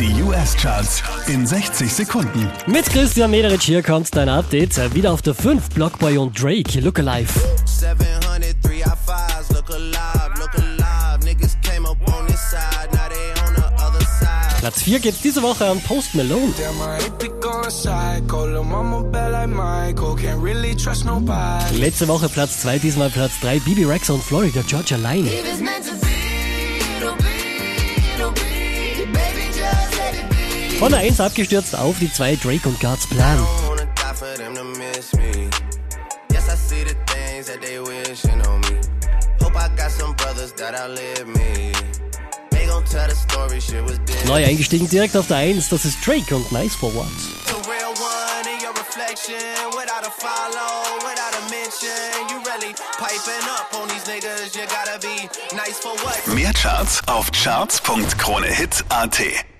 Die US-Charts in 60 Sekunden. Mit Christian Mederich hier kommt dein Update. Wieder auf der 5 Blockboy und Drake, Look Alive. 703 high fives, look alive, look alive. Niggas came up on this side, now they on the other side. Platz 4 geht's diese Woche an Post Malone. Letzte Woche Platz 2, diesmal Platz 3, Bibi Rex und Florida Georgia Line. Von der 1 abgestürzt auf die 2, Drake und God's Plan. Neu eingestiegen direkt auf der 1, das ist Drake und Nice for What. The real one in your reflection, without a follow, without a mention. You really piping up on these niggas. You gotta be nice for what? Mehr Charts auf charts.kronehit.at.